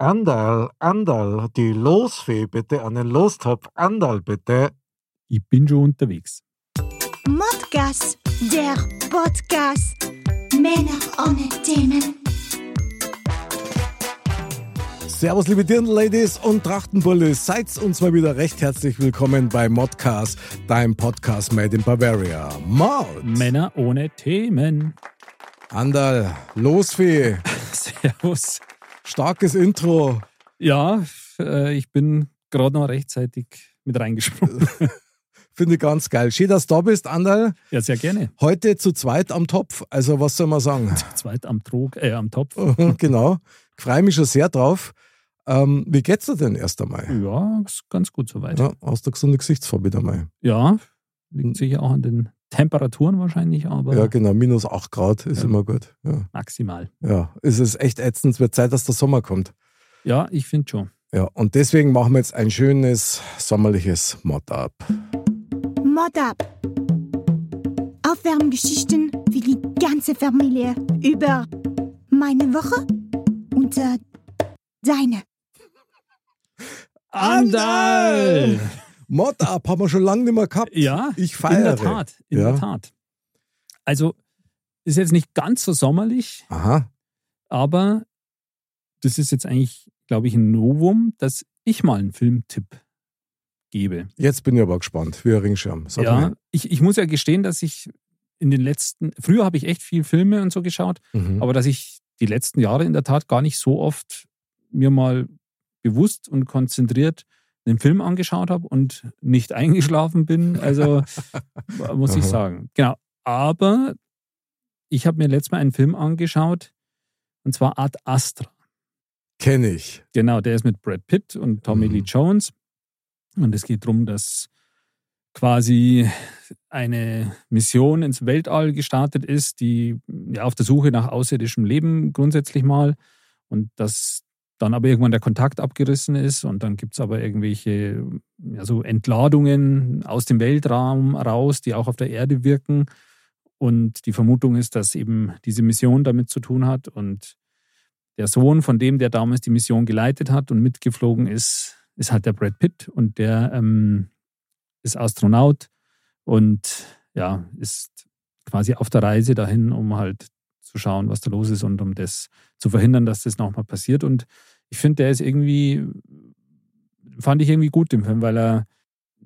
Andal, Andal, die Losfee bitte, einen Lostopf, Andal bitte. Ich bin schon unterwegs. Modcast, der Podcast. Männer ohne Themen. Servus, liebe Dirndl-Ladies und Trachtenbullis. Seid uns mal wieder recht herzlich willkommen bei Modcast, deinem Podcast made in Bavaria. Mod! Männer ohne Themen. Andal, Losfee, Servus. Starkes Intro. Ja, äh, ich bin gerade noch rechtzeitig mit reingesprungen. Finde ich ganz geil. Schön, dass du da bist, Andal. Ja, sehr gerne. Heute zu zweit am Topf. Also, was soll man sagen? Zweit am Trog, äh, am Topf. genau. Ich freue mich schon sehr drauf. Ähm, wie geht's dir denn erst einmal? Ja, ganz gut soweit. Ja, hast du gesunde Gesichtsfarbe wieder mal? Ja, liegt sicher auch an den Temperaturen wahrscheinlich, aber Ja, genau. Minus 8 Grad ist Ja. immer gut. Ja. maximal. ja, es ist echt ätzend. Es wird Zeit, dass der Sommer kommt. Ja, ich finde schon. Ja, und deswegen machen wir jetzt ein schönes sommerliches Mod-Up. Mod up. Aufwärmgeschichten für die ganze Familie über meine Woche und äh, deine. Andal! Mod-Up haben wir schon lange nicht mehr gehabt. Ja, Ich in feiere. der Tat. In Ja. der Tat. Also, ist jetzt nicht ganz so sommerlich, Aha. aber das ist jetzt eigentlich, glaube ich, ein Novum, dass ich mal einen Filmtipp gebe. Jetzt bin ich aber gespannt. Wie ein Ringschirm. Sag ja, ich, ich muss ja gestehen, dass ich in den letzten, früher habe ich echt viel Filme und so geschaut, Mhm. aber dass ich die letzten Jahre in der Tat gar nicht so oft mir mal bewusst und konzentriert einen Film angeschaut habe und nicht eingeschlafen bin. Also muss ich sagen. Genau. Aber ich habe mir letztes Mal einen Film angeschaut und zwar Ad Astra. Kenne ich. Genau, der ist mit Brad Pitt und Tommy Mhm. Lee Jones. Und es geht darum, dass quasi eine Mission ins Weltall gestartet ist, die ja, auf der Suche nach außerirdischem Leben grundsätzlich mal. Und dass dann aber irgendwann der Kontakt abgerissen ist und dann gibt es aber irgendwelche ja, so Entladungen aus dem Weltraum raus, die auch auf der Erde wirken. Und die Vermutung ist, dass eben diese Mission damit zu tun hat. Und der Sohn von dem, der damals die Mission geleitet hat und mitgeflogen ist, ist halt der Brad Pitt und der ähm, ist Astronaut und ja, ist quasi auf der Reise dahin, um halt zu schauen, was da los ist und um das zu verhindern, dass das nochmal passiert. Und ich finde, der ist irgendwie, fand ich irgendwie gut im Film, weil er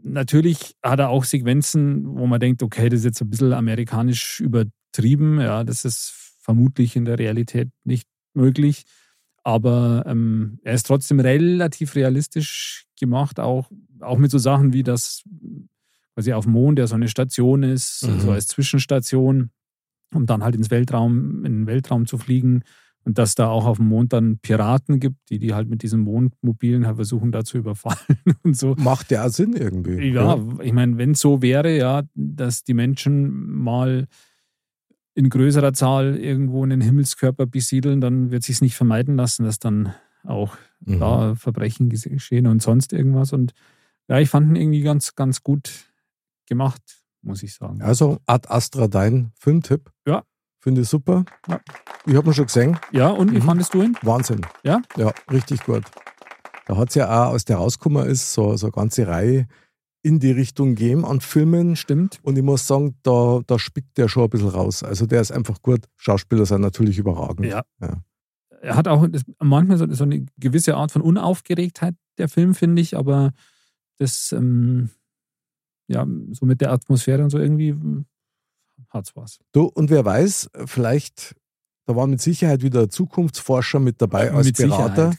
natürlich hat er auch Sequenzen, wo man denkt, okay, das ist jetzt ein bisschen amerikanisch übertrieben. Ja, das ist vermutlich in der Realität nicht möglich. Aber ähm, er ist trotzdem relativ realistisch gemacht, auch, auch mit so Sachen wie das quasi auf dem Mond, der so eine Station ist, Mhm. so als Zwischenstation, um dann halt ins Weltraum, in den Weltraum zu fliegen. Und dass da auch auf dem Mond dann Piraten gibt, die die halt mit diesen Mondmobilen halt versuchen, da zu überfallen und so. Macht ja Sinn irgendwie. Ja, ich meine, wenn es so wäre, ja, dass die Menschen mal in größerer Zahl irgendwo einen Himmelskörper besiedeln, dann wird sich nicht vermeiden lassen, dass dann auch Mhm. da Verbrechen geschehen und sonst irgendwas. Und ja, ich fand ihn irgendwie ganz, ganz gut gemacht, muss ich sagen. Also Ad Astra, dein Filmtipp. Ja. Finde ich super. Ja. Ich habe ihn schon gesehen. Ja, und wie Mhm. fandest du ihn? Wahnsinn. Ja? Ja, richtig gut. Da hat es ja auch, als der rausgekommen ist, so, so eine ganze Reihe in die Richtung gegeben an Filmen. Stimmt. Und ich muss sagen, da, da spickt der schon ein bisschen raus. Also der ist einfach gut. Schauspieler sind natürlich überragend. Ja. Ja. Er hat auch manchmal so, so eine gewisse Art von Unaufgeregtheit, der Film, finde ich, aber das, ähm, ja, so mit der Atmosphäre und so irgendwie hat's was. Du, und wer weiß, vielleicht, da waren mit Sicherheit wieder Zukunftsforscher mit dabei als mit Berater.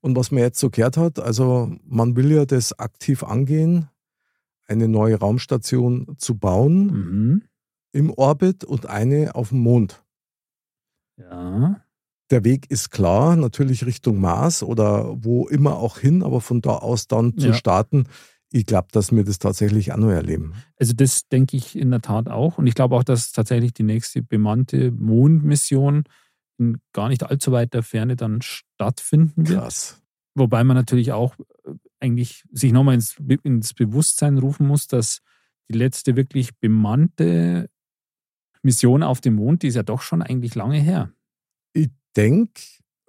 Und was man jetzt so gehört hat, also man will ja das aktiv angehen, eine neue Raumstation zu bauen Mhm. im Orbit und eine auf dem Mond. Ja. der Weg ist klar, natürlich Richtung Mars oder wo immer auch hin, aber von da aus dann zu Ja. starten, ich glaube, dass wir das tatsächlich auch noch erleben. Also das denke ich in der Tat auch. Und ich glaube auch, dass tatsächlich die nächste bemannte Mondmission in gar nicht allzu weiter Ferne dann stattfinden wird. Krass. Wobei man natürlich auch äh, eigentlich sich nochmal ins, ins Bewusstsein rufen muss, dass die letzte wirklich bemannte Mission auf dem Mond, die ist ja doch schon eigentlich lange her. Ich denke,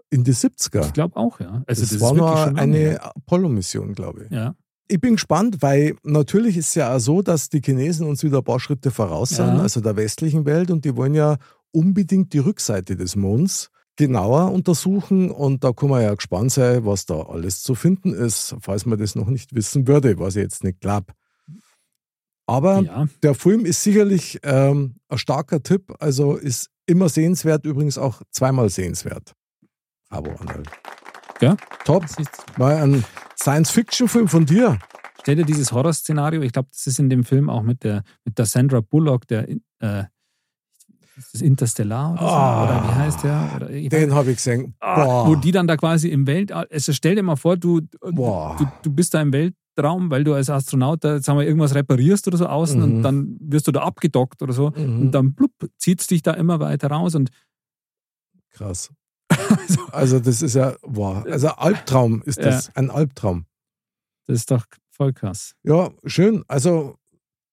in die 70er. Ich glaube auch, ja. Also das, das, war ist wirklich nur eine. Apollo-Mission, glaube ich. Ja, Ich bin gespannt, weil natürlich ist es ja auch so, dass die Chinesen uns wieder ein paar Schritte voraus sind, Ja. also der westlichen Welt, und die wollen ja unbedingt die Rückseite des Monds genauer untersuchen. Und da kann man ja gespannt sein, was da alles zu finden ist, falls man das noch nicht wissen würde, was ich jetzt nicht glaube. Aber ja. der Film ist sicherlich ähm, ein starker Tipp, also ist immer sehenswert, übrigens auch zweimal sehenswert. Abo Arnold. Ja? Top. Mal ein Science-Fiction-Film von dir. Stell dir dieses Horrorszenario, ich glaube, das ist in dem Film auch mit der, mit der Sandra Bullock, der äh, ist das Interstellar oder so? Ah. Oder wie heißt der? Oder Den habe ich gesehen. Ah, Boah. wo die dann da quasi im Weltall, also stell dir mal vor, du, Boah. du, du bist da im Weltraum, weil du als Astronaut da, sagen wir, irgendwas reparierst oder so außen Mhm. und dann wirst du da abgedockt oder so Mhm. und dann blub, zieht es dich da immer weiter raus und Krass. Also das ist ja, boah, also Albtraum ist das, ein Albtraum. das ist doch voll krass. Ja, schön. Also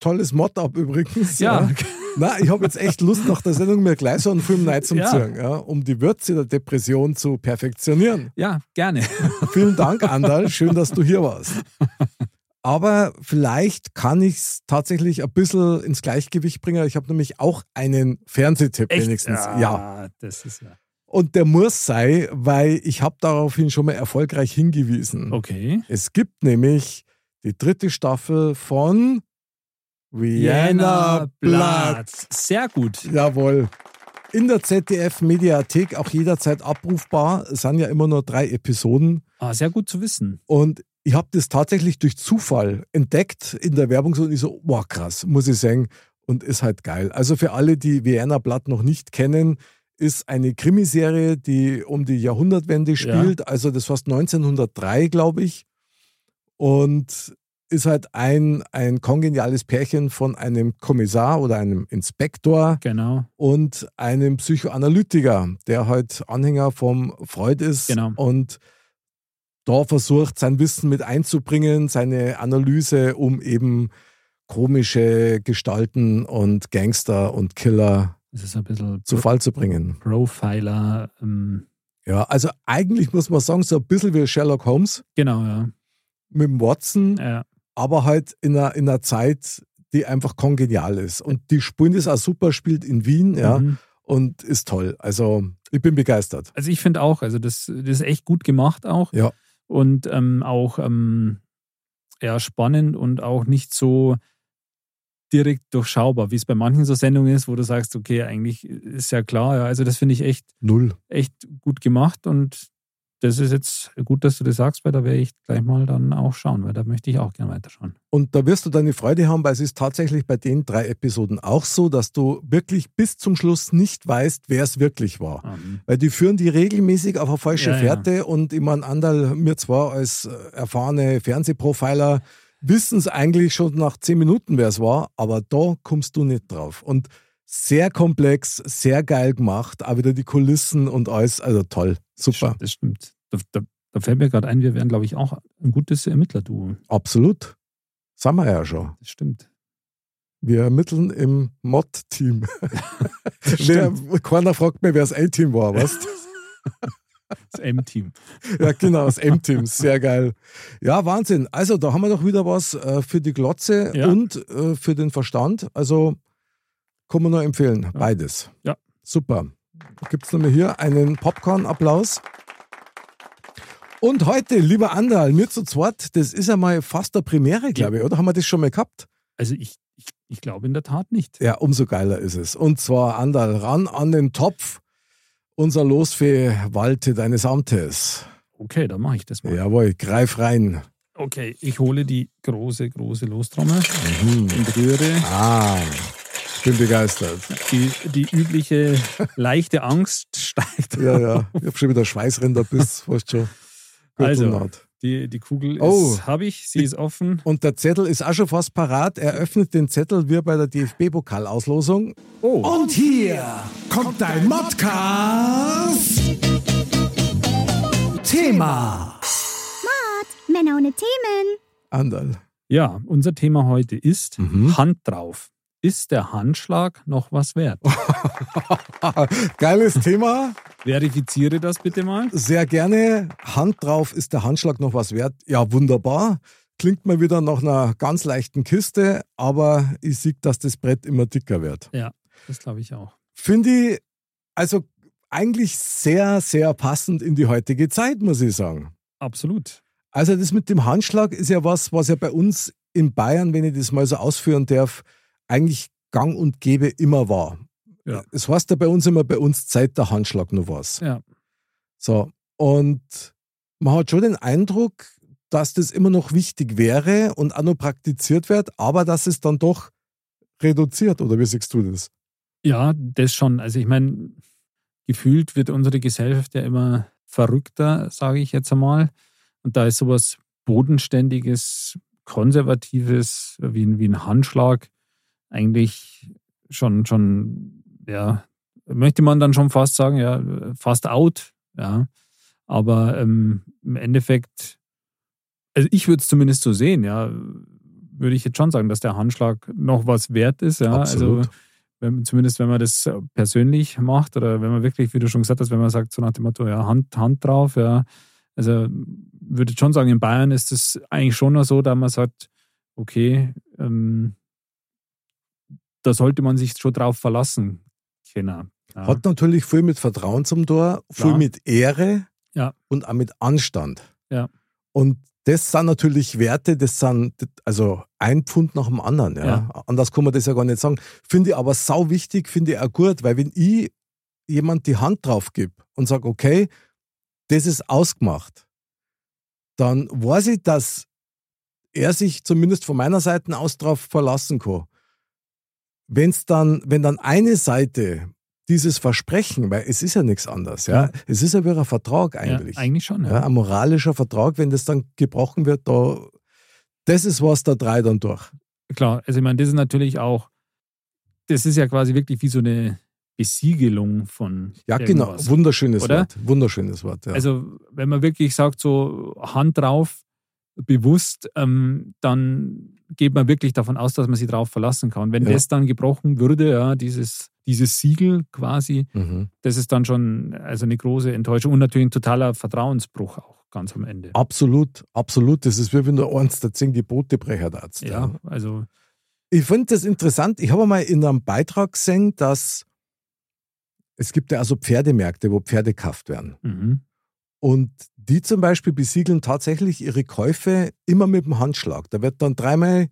tolles Mod-Up übrigens. Ja, Na, ich habe jetzt echt Lust, nach der Sendung mir gleich so einen Film zu Ja. ja, um die Würze der Depression zu perfektionieren. ja, gerne. Vielen Dank, Andal. Schön, dass du hier warst. Aber vielleicht kann ich es tatsächlich ein bisschen ins Gleichgewicht bringen. Ich habe nämlich auch einen Fernsehtipp wenigstens. ja. das ist ja. Und der muss sein, weil ich habe daraufhin schon mal erfolgreich hingewiesen. Okay. Es gibt nämlich die dritte Staffel von Vienna Blood. Sehr gut. Jawohl. In der ZDF-Mediathek auch jederzeit abrufbar. Es sind ja immer nur drei Episoden. Ah, sehr gut zu wissen. Und ich habe das tatsächlich durch Zufall entdeckt in der Werbung und ich so, wow, krass, muss ich sagen. Und ist halt geil. Also für alle, die Vienna Blood noch nicht kennen, ist eine Krimiserie, die um die Jahrhundertwende spielt. Also das war 1903, glaube ich. Und ist halt ein, ein kongeniales Pärchen von einem Kommissar oder einem Inspektor Genau. und einem Psychoanalytiker, der halt Anhänger vom Freud ist Genau. und da versucht, sein Wissen mit einzubringen, seine Analyse, um eben komische Gestalten und Gangster und Killer Das ist ein bisschen zu Fall zu bringen. Profiler. Ähm, Ja, also eigentlich muss man sagen, so ein bisschen wie Sherlock Holmes genau, ja. mit dem Watson, ja. aber halt in einer, in einer Zeit, die einfach kongenial ist. Und die spielen das auch super, spielt in Wien, ja, Mhm. und ist toll. Also ich bin begeistert. Also ich finde auch, also das, das ist echt gut gemacht auch. Ja. Und ähm, auch ähm, ja, spannend und auch nicht so direkt durchschaubar, wie es bei manchen so Sendungen ist, wo du sagst, okay, eigentlich ist ja klar, ja, also das finde ich echt, Null. echt gut gemacht und das ist jetzt gut, dass du das sagst, weil da werde ich gleich mal dann auch schauen, weil da möchte ich auch gerne weiterschauen. Und da wirst du deine Freude haben, weil es ist tatsächlich bei den drei Episoden auch so, dass du wirklich bis zum Schluss nicht weißt, wer es wirklich war. Ähm, Weil die führen die regelmäßig auf eine falsche Ja, ja. Fährte und ich meine, Andal, mir zwar als äh, erfahrene Fernsehprofiler wissen es eigentlich schon nach zehn Minuten, wer es war, aber da kommst du nicht drauf. Und sehr komplex, sehr geil gemacht, auch wieder die Kulissen und alles, also toll, super, Das stimmt. Da, da, da fällt mir gerade ein, wir wären, glaube ich, auch ein gutes Ermittlerduo. absolut. Sind wir ja schon. Das stimmt. Wir ermitteln im Mod-Team. Keiner fragt mir, wer das A-Team war, was? Das M-Team. Ja, genau, das M-Team, sehr geil. Ja, Wahnsinn. Also, da haben wir doch wieder was äh, für die Glotze Ja. und äh, für den Verstand. Also, kann man nur empfehlen, beides. Ja. Super. Gibt es nochmal hier einen Popcorn-Applaus. Und heute, lieber Andal, mir zu zweit, das ist ja mal fast eine Premiere, glaube ich, oder? Haben wir das schon mal gehabt? Also ich, ich, ich glaube in der Tat nicht. Ja, umso geiler ist es. Und zwar, Andal, ran an den Topf. Unser Losfee walte deines Amtes. Okay, dann mache ich das mal. Jawohl, greif rein. Okay, ich hole die große, große Lostrommel Mhm. und rühre. Ah, bin begeistert. Die, die übliche leichte Angst steigt. Ja, ja. Ich habe schon wieder Schweißränder bis fast schon. Also, die, die Kugel Oh. habe ich, sie ist offen. Und der Zettel ist auch schon fast parat. Er öffnet den Zettel wie bei der DFB-Pokalauslosung. Oh, Und hier kommt dein Modcast. Thema. Männer ohne Themen. Andal. ja, unser Thema heute ist Mhm. Hand drauf. Ist der Handschlag noch was wert? Geiles Thema. Verifiziere das bitte mal. Sehr gerne. Hand drauf, ist der Handschlag noch was wert? Ja, wunderbar. Klingt mal wieder nach einer ganz leichten Kiste, aber ich sehe, dass das Brett immer dicker wird. Ja, das glaube ich auch. Finde ich also eigentlich sehr, sehr passend in die heutige Zeit, muss ich sagen. Absolut. Also das mit dem Handschlag ist ja was, was ja bei uns in Bayern, wenn ich das mal so ausführen darf, eigentlich gang und gäbe immer war. Ja. Es heißt ja bei uns immer, bei uns Zeit der Handschlag nur was. Ja. So, und man hat schon den Eindruck, dass das immer noch wichtig wäre und auch noch praktiziert wird, aber dass es dann doch reduziert, oder wie siehst du das? Ja, das schon. Also ich meine, gefühlt wird unsere Gesellschaft ja immer verrückter, sage ich jetzt einmal. Und da ist sowas Bodenständiges, Konservatives wie, wie ein Handschlag eigentlich schon, schon, ja, möchte man dann schon fast sagen, ja, fast out, ja. Aber ähm, im Endeffekt, also ich würde es zumindest so sehen, ja, würde ich jetzt schon sagen, dass der Handschlag noch was wert ist, ja. Absolut. Also wenn, zumindest wenn man das persönlich macht oder wenn man wirklich, wie du schon gesagt hast, wenn man sagt, so nach dem Motto, ja, Hand, Hand drauf, ja. Also würde ich schon sagen, in Bayern ist es eigentlich schon noch so, da man sagt, okay, ähm, da sollte man sich schon drauf verlassen können. Ja. Hat natürlich viel mit Vertrauen zum Tor, viel Klar. mit Ehre Ja. und auch mit Anstand. Ja. Und das sind natürlich Werte, das sind also ein Pfund nach dem anderen. Ja. Ja. Anders kann man das ja gar nicht sagen. Finde ich aber sau wichtig, finde ich auch gut, weil wenn ich jemand die Hand drauf gebe und sage, okay, das ist ausgemacht, dann weiß ich, dass er sich zumindest von meiner Seite aus darauf verlassen kann. Wenn's dann, wenn dann eine Seite dieses Versprechen, weil es ist ja nichts anderes, ja, Ja. es ist ja wie ein Vertrag ja, eigentlich. eigentlich schon, Ja, ja. ein moralischer Vertrag, wenn das dann gebrochen wird, da, das ist was, da drei dann durch. Klar, also ich meine, das ist natürlich auch, das ist ja quasi wirklich wie so eine Besiegelung von Ja, genau. Wunderschönes Oder? Wort. Wunderschönes Wort. Ja. Also wenn man wirklich sagt, so Hand drauf, bewusst, ähm, dann geht man wirklich davon aus, dass man sich drauf verlassen kann. Wenn Ja. das dann gebrochen würde, ja, dieses, dieses Siegel quasi, mhm. das ist dann schon also eine große Enttäuschung und natürlich ein totaler Vertrauensbruch auch ganz am Ende. Absolut, absolut. Das ist wie wenn du eins der zehn Gebote brecher darfst. Ja, also Ich finde das interessant. Ich habe mal in einem Beitrag gesehen, dass es gibt ja also Pferdemärkte, wo Pferde gekauft werden. mhm. Und die zum Beispiel besiegeln tatsächlich ihre Käufe immer mit dem Handschlag. Da wird dann dreimal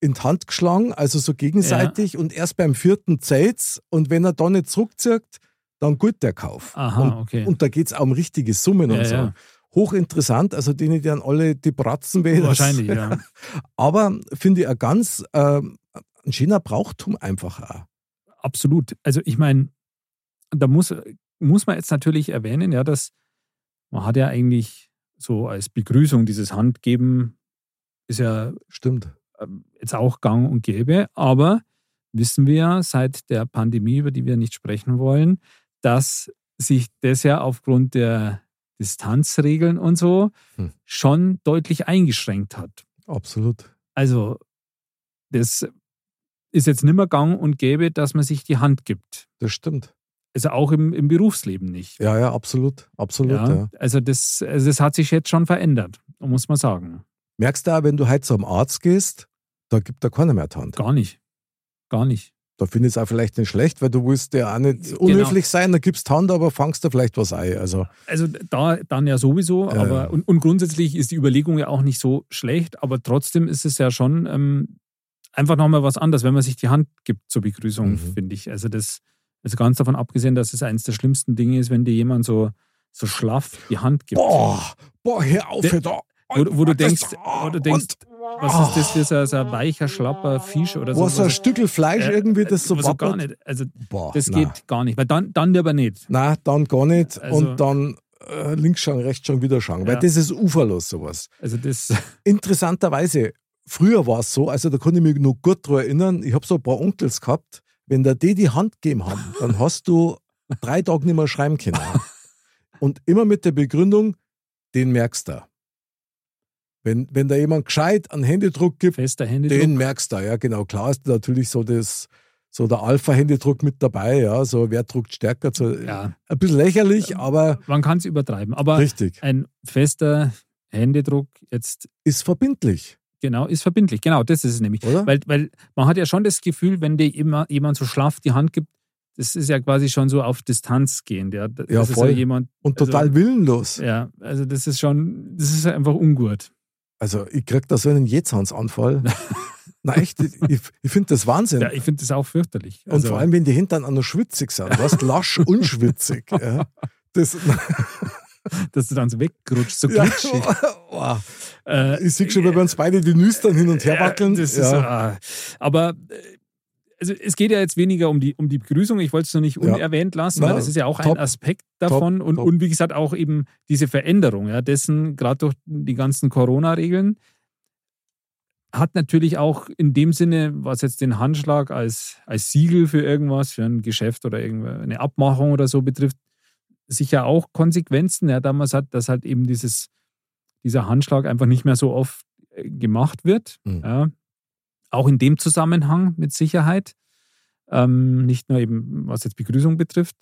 in die Hand geschlagen, also so gegenseitig, und erst beim vierten zählt's. Und wenn er da nicht zurückzieht, dann gut der Kauf. Aha, und, okay. und da geht es auch um richtige Summen Ja, und so. ja. Hochinteressant, also denen, die dann alle die Bratzen das- wahrscheinlich, ja. Aber finde ich ein ganz ähm, ein schöner Brauchtum einfach auch. Absolut. Also ich meine, da muss, muss man jetzt natürlich erwähnen, ja, dass man hat ja eigentlich so als Begrüßung dieses Handgeben ist ja Stimmt. ähm, jetzt auch gang und gäbe, aber wissen wir ja seit der Pandemie, über die wir nicht sprechen wollen, dass sich das ja aufgrund der Distanzregeln und so Hm. schon deutlich eingeschränkt hat. Absolut. Also das ist jetzt nicht mehr gang und gäbe, dass man sich die Hand gibt. Das stimmt. Also auch im, im Berufsleben nicht. Ja, ja, absolut. Absolut. Ja. Ja, also, das, also das hat sich jetzt schon verändert, muss man sagen. Merkst du auch, wenn du heute zum Arzt gehst, da gibt da keiner mehr die Hand. Gar nicht. Gar nicht. Da finde ich es auch vielleicht nicht schlecht, weil du willst ja auch nicht Genau. unhöflich sein, da gibst Hand, aber fangst da vielleicht was ein. Also, Also da dann ja sowieso, Ja, aber. Und, und grundsätzlich ist die Überlegung ja auch nicht so schlecht, aber trotzdem ist es ja schon ähm, einfach nochmal was anderes, wenn man sich die Hand gibt zur Begrüßung, Mhm. finde ich. Also das, also ganz davon abgesehen, dass es eines der schlimmsten Dinge ist, wenn dir jemand so, so schlaff die Hand gibt. boah, boah, hör auf, hör da. Wo, wo du denkst, wo du denkst, was ist das für so, so ein weicher, schlapper Fisch oder so? Was so ein Stückel Fleisch äh, irgendwie, das so so gar wappert? nicht. Also Boah, das na. geht gar nicht. Weil dann, dann aber nicht. Nein, dann gar nicht. Also- und dann äh, links schauen, rechts schauen, wieder schauen. Weil Ja. das ist uferlos, sowas. Also das, Interessanterweise, früher war es so, also da kann ich mich noch gut daran erinnern, ich habe so ein paar Onkels gehabt, wenn da die die Hand gegeben haben, dann hast du drei Tage nicht mehr schreiben können. Und immer mit der Begründung, den merkst du. Wenn, wenn da jemand gescheit einen Händedruck gibt, fester Händedruck. den merkst du, ja genau. Klar ist natürlich so das, so der Alpha-Händedruck mit dabei, ja, so wer druckt stärker, so Ja. ein bisschen lächerlich, aber Man kann es übertreiben. Aber richtig. ein fester Händedruck jetzt Ist verbindlich, genau ist verbindlich. Genau, das ist es nämlich. oder? Weil, weil man hat ja schon das Gefühl, wenn dir immer jemand so schlaff die Hand gibt, das ist ja quasi schon so auf Distanz gehend. Ja, das Ja, voll. ja jemand. Und also- total willenlos. Ja, also das ist schon, das ist einfach ungut. Also ich krieg da so einen Jähzahnsanfall. Na echt, ich, ich finde das Wahnsinn. Ja, ich finde das auch fürchterlich. und Also, vor allem, wenn die Hintern auch noch schwitzig sind. Du hast lasch und schwitzig. Ja. Das, dass du dann so wegrutschst, so ja, glitschig. oh, Äh, ich sehe schon, wie wir uns beide die Nüstern hin und her Ja, wackeln. das ja. ist, ah. aber äh, also es geht ja jetzt weniger um die, um die Begrüßung. Ich wollte es noch nicht Ja. unerwähnt lassen, Na, weil das ist ja auch top, ein Aspekt davon. und, top. und wie gesagt, auch eben diese Veränderung, ja, dessen, gerade durch die ganzen Corona-Regeln, hat natürlich auch in dem Sinne, was jetzt den Handschlag als, als Siegel für irgendwas, für ein Geschäft oder eine Abmachung oder so betrifft, sicher auch Konsequenzen. Ja, damals hat das halt eben dieses, dieser Handschlag einfach nicht mehr so oft äh, gemacht wird. Mhm. Ja. Auch in dem Zusammenhang mit Sicherheit. Ähm, nicht nur eben, was jetzt Begrüßung betrifft,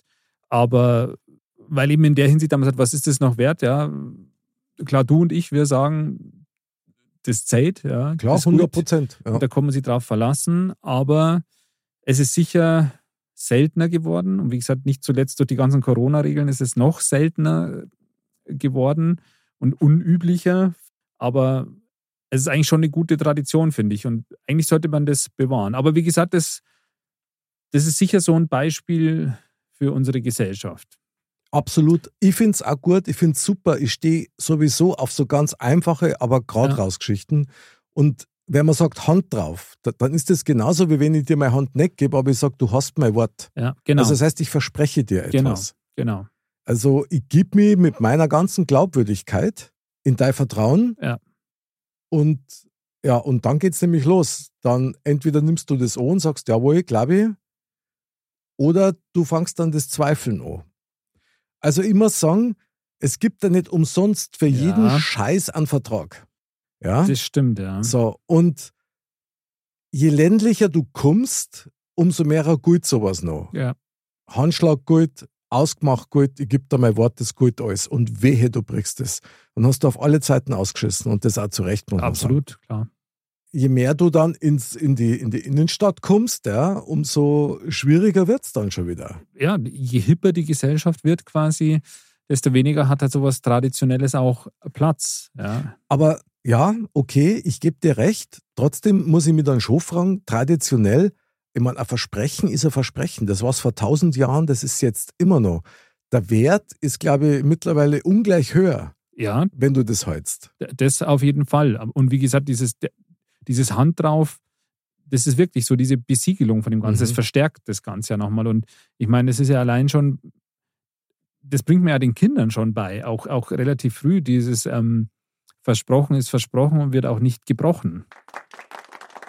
aber weil eben in der Hinsicht damals hat, was ist das noch wert? Ja, klar, du und ich, wir sagen, das zählt, ja. Klar, das ist 100 gut. Prozent. Ja. Da kann man sich drauf verlassen. Aber es ist sicher seltener geworden. Und wie gesagt, nicht zuletzt durch die ganzen Corona-Regeln ist es noch seltener geworden und unüblicher. Aber es ist eigentlich schon eine gute Tradition, finde ich. Und eigentlich sollte man das bewahren. Aber wie gesagt, das, das ist sicher so ein Beispiel für unsere Gesellschaft. Absolut. Ich finde es auch gut, ich finde es super. Ich stehe sowieso auf so ganz einfache, aber gerade Ja. Geschichten. Und wenn man sagt Hand drauf, da, dann ist das genauso, wie wenn ich dir meine Hand nicht gebe, aber ich sage, du hast mein Wort. Ja, genau. Also das heißt, ich verspreche dir Genau. etwas. genau. Also ich gebe mich mit meiner ganzen Glaubwürdigkeit in dein Vertrauen. Ja. Und ja, und dann geht's nämlich los. Dann entweder nimmst du das an und sagst, jawohl, glaube ich, oder du fangst dann das Zweifeln an. Also muss sagen, es gibt da nicht umsonst für Ja. jeden Scheiß einen Vertrag. Ja. Das stimmt, ja. So, und je ländlicher du kommst, umso mehr gilt sowas noch. Ja, Handschlag gut, ausgemacht gut, ich gebe dir mein Wort, das gut alles. Und wehe, du brichst es. Dann hast du auf alle Zeiten ausgeschissen und das auch zu Recht, muss man sagen. absolut, klar. Je mehr du dann ins, in, die, in die Innenstadt kommst, ja, umso schwieriger wird es dann schon wieder. ja, je hipper die Gesellschaft wird quasi, desto weniger hat halt sowas Traditionelles auch Platz. Ja, Aber ja, okay, ich gebe dir recht. Trotzdem muss ich mich dann schon fragen, traditionell, ich meine, ein Versprechen ist ein Versprechen. Das war es vor tausend Jahren, das ist jetzt immer noch. Der Wert ist, glaube ich, mittlerweile ungleich höher, ja wenn du das hältst. das auf jeden Fall. Und wie gesagt, dieses, dieses Hand drauf, das ist wirklich so diese Besiegelung von dem Ganzen. Mhm. Das verstärkt das Ganze ja nochmal. Und ich meine, das ist ja allein schon, das bringt mir ja den Kindern schon bei, auch, auch relativ früh, dieses ähm, Versprochen ist versprochen und wird auch nicht gebrochen.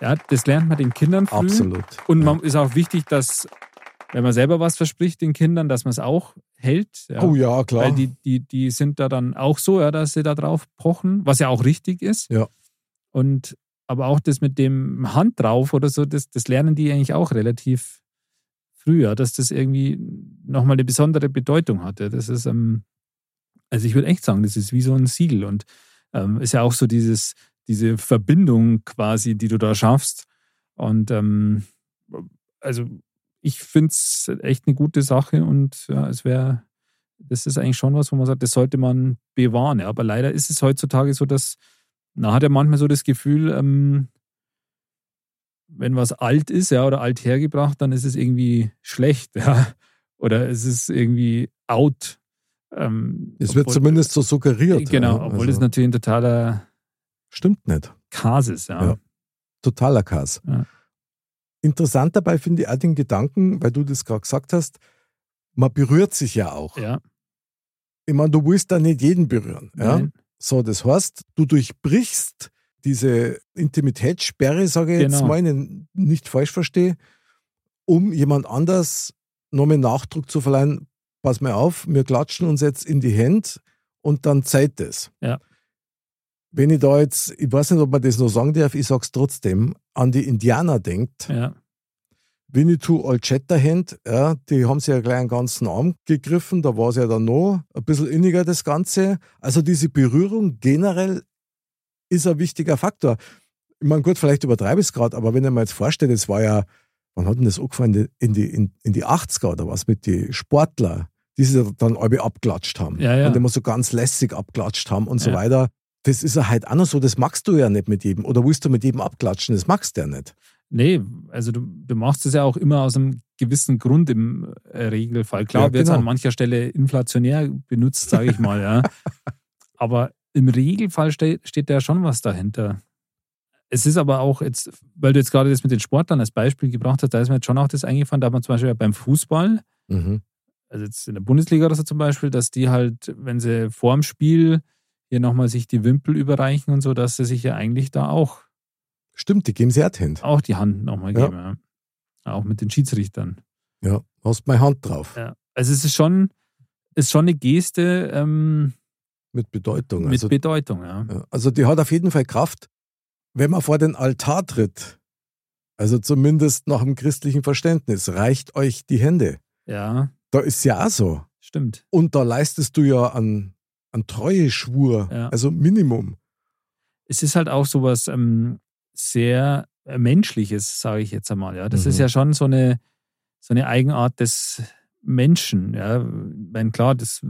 Ja, das lernt man den Kindern früh. Absolut. Und ja. man ist auch wichtig, dass, wenn man selber was verspricht den Kindern, dass man es auch hält. Ja. Oh ja, klar. Weil die, die, die sind da dann auch so, ja, dass sie da drauf pochen, was ja auch richtig ist. Ja. Und aber auch das mit dem Hand drauf oder so, das, das lernen die eigentlich auch relativ früh, ja, dass das irgendwie nochmal eine besondere Bedeutung hat. Ja. Das ist, ähm, also ich würde echt sagen, das ist wie so ein Siegel und ähm, ist ja auch so dieses, diese Verbindung quasi, die du da schaffst. Und ähm, also ich finde es echt eine gute Sache und ja, es wäre, das ist eigentlich schon was, wo man sagt, das sollte man bewahren. Ja. Aber leider ist es heutzutage so, dass man hat ja manchmal so das Gefühl, ähm, wenn was alt ist, ja, oder alt hergebracht, dann ist es irgendwie schlecht, ja. Oder es ist irgendwie out. Ähm, es wird obwohl- zumindest so suggeriert. Genau, ja. obwohl Also es natürlich ein totaler Stimmt nicht. Kasis, ja. Ja. Totaler Chaos. Ja. Interessant dabei finde ich auch den Gedanken, weil du das gerade gesagt hast, man berührt sich ja auch. Ja. Ich meine, du willst da nicht jeden berühren. Ja? Nein. So, das heißt, du durchbrichst diese Intimitätssperre, sage ich jetzt Genau. mal, wenn ich nicht falsch verstehe, um jemand anders nochmal Nachdruck zu verleihen. Pass mal auf, wir klatschen uns jetzt in die Hände und dann zeigt es. Ja. Wenn ich da jetzt, ich weiß nicht, ob man das noch sagen darf, ich sag's trotzdem, an die Indianer denkt, Ja. Winnetou Old Shatterhand, ja, die haben sich ja gleich einen ganzen Arm gegriffen, da war es ja dann noch ein bisschen inniger das Ganze. Also diese Berührung generell ist ein wichtiger Faktor. Ich meine, gut, vielleicht übertreibe ich es gerade, aber wenn ich mir jetzt vorstelle, es war ja, wann hat denn das angefangen, in die, in, in die 80er oder was, mit den Sportler, die sich dann alle abklatscht haben. Ja, ja. Und immer so ganz lässig abklatscht haben und so Ja. weiter. Das ist ja halt auch noch so, das magst du ja nicht mit jedem. Oder willst du mit jedem abklatschen? Das magst du ja nicht. Nee, also du, du machst es ja auch immer aus einem gewissen Grund im äh, Regelfall. Klar, Ja, wird es genau. an mancher Stelle inflationär benutzt, sage ich mal, ja. Aber im Regelfall ste steht da schon was dahinter. Es ist aber auch jetzt, weil du jetzt gerade das mit den Sportlern als Beispiel gebracht hast, da ist mir jetzt schon auch das eingefallen, da hat man zum Beispiel beim Fußball, Mhm. Also jetzt in der Bundesliga oder so zum Beispiel, dass die halt, wenn sie vorm Spiel hier nochmal sich die Wimpel überreichen und so, dass sie sich ja eigentlich da auch, Stimmt, die geben sie auch die auch die Hand nochmal Ja. geben. Ja. Auch mit den Schiedsrichtern. Ja, hast meine Hand drauf. Ja. Also es ist schon, ist schon eine Geste ähm, Mit Bedeutung. mit Also, Bedeutung, ja. ja, also die hat auf jeden Fall Kraft, wenn man vor den Altar tritt. Also zumindest nach dem christlichen Verständnis. Reicht euch die Hände. Ja, Da ist ja auch so. stimmt. Und da leistest du ja an, an Treueschwur. Ja. Also Minimum. Es ist halt auch sowas ähm, sehr äh, Menschliches, sage ich jetzt einmal. Ja, das Mhm. ist ja schon so eine, so eine Eigenart des Menschen. Ja, ich meine, klar, das,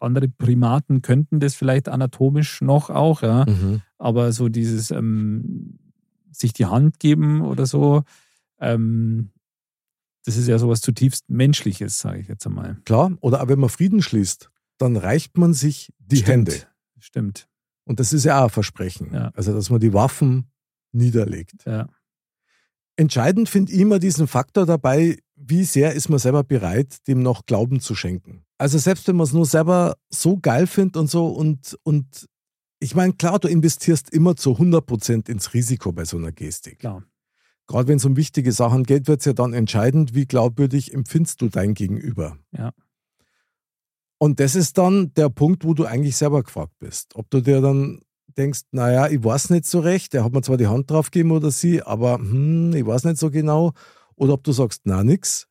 andere Primaten könnten das vielleicht anatomisch noch auch, ja. Aber so dieses ähm, sich die Hand geben oder so, ähm, das ist ja sowas zutiefst Menschliches, sage ich jetzt einmal. Klar. Oder auch wenn man Frieden schließt, dann reicht man sich die Stimmt. Hände. Stimmt. Und das ist ja auch ein Versprechen. Ja. Also, dass man die Waffen niederlegt. Ja. Entscheidend finde ich immer diesen Faktor dabei, wie sehr ist man selber bereit, dem noch Glauben zu schenken. Also selbst wenn man es nur selber so geil findet und so und, und ich meine, klar, du investierst immer zu 100% ins Risiko bei so einer Gestik. Klar. Gerade wenn es um wichtige Sachen geht, wird es ja dann entscheidend, wie glaubwürdig empfindest du dein Gegenüber. Ja. Und das ist dann der Punkt, wo du eigentlich selber gefragt bist. Ob du dir dann denkst, naja, ich weiß nicht so recht, der hat mir zwar die Hand drauf gegeben oder sie, aber hm, ich weiß nicht so genau. Oder ob du sagst, na nix.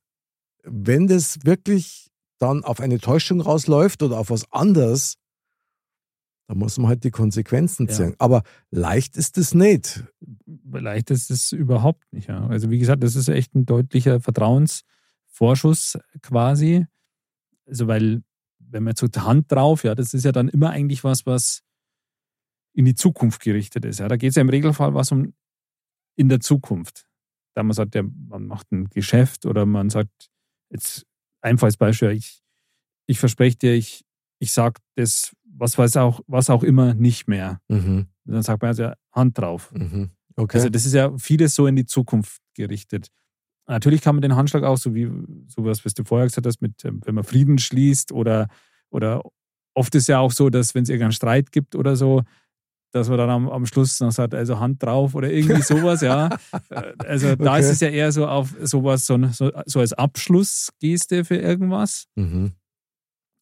Wenn das wirklich dann auf eine Täuschung rausläuft oder auf was anderes, dann muss man halt die Konsequenzen Ja. ziehen. Aber leicht ist es nicht. Leicht ist es überhaupt nicht. Ja. Also wie gesagt, das ist echt ein deutlicher Vertrauensvorschuss quasi. Also weil, wenn man jetzt so die Hand drauf, ja, das ist ja dann immer eigentlich was, was in die Zukunft gerichtet ist. Ja. Da geht es ja im Regelfall was um in der Zukunft. Da man sagt, ja, man macht ein Geschäft oder man sagt, jetzt einfaches Beispiel, ich, ich verspreche dir, ich, ich sage das, was weiß auch, was auch immer nicht mehr. Mhm. Dann sagt man also Hand drauf. Mhm. Okay. Also das ist ja vieles so in die Zukunft gerichtet. Natürlich kann man den Handschlag auch, so wie sowas, was du vorher gesagt hast, mit, ähm, wenn man Frieden schließt oder, oder oft ist ja auch so, dass wenn es irgendeinen Streit gibt oder so, dass man dann am, am Schluss noch sagt, also Hand drauf oder irgendwie sowas, ja. Äh, Also da Okay. ist es ja eher so auf sowas, so, so, so als Abschlussgeste für irgendwas. mhm.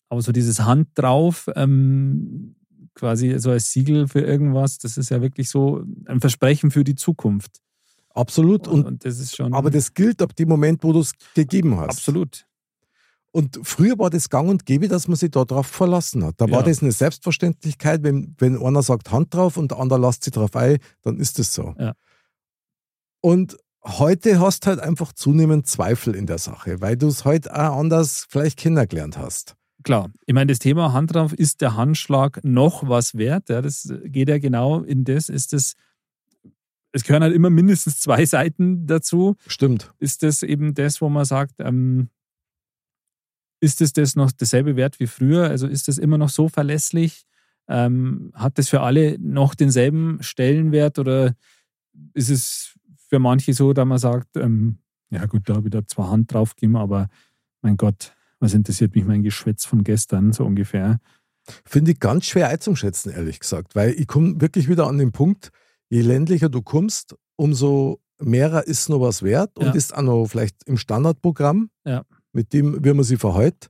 Aber so dieses Hand drauf, ähm, quasi so als Siegel für irgendwas, das ist ja wirklich so ein Versprechen für die Zukunft. Absolut. Und, Und, das ist schon. aber das gilt ab dem Moment, wo du es gegeben hast. absolut. Und früher war das gang und gäbe, dass man sich darauf verlassen hat. Da war Ja. das eine Selbstverständlichkeit, wenn, wenn einer sagt Hand drauf und der andere lässt sich drauf ein, dann ist das so. Ja. Und heute hast halt einfach zunehmend Zweifel in der Sache, weil du es heute auch anders vielleicht kennengelernt hast. Klar. Ich meine, das Thema Hand drauf, ist der Handschlag noch was wert? Ja, das geht ja genau in das, ist das. Es gehören halt immer mindestens zwei Seiten dazu. Stimmt. Ist das eben das, wo man sagt, ähm, ist es das noch dasselbe Wert wie früher? Also ist das immer noch so verlässlich? Ähm, hat das für alle noch denselben Stellenwert oder ist es für manche so, dass man sagt, ähm, ja gut, da habe ich da zwar Hand drauf gegeben, aber mein Gott, was interessiert mich mein Geschwätz von gestern, so ungefähr. Finde ich ganz schwer einzuschätzen, ehrlich gesagt, weil ich komme wirklich wieder an den Punkt, je ländlicher du kommst, umso mehrer ist noch was wert und Ja. ist auch noch vielleicht im Standardprogramm, Ja. mit dem, wie man sie verhält.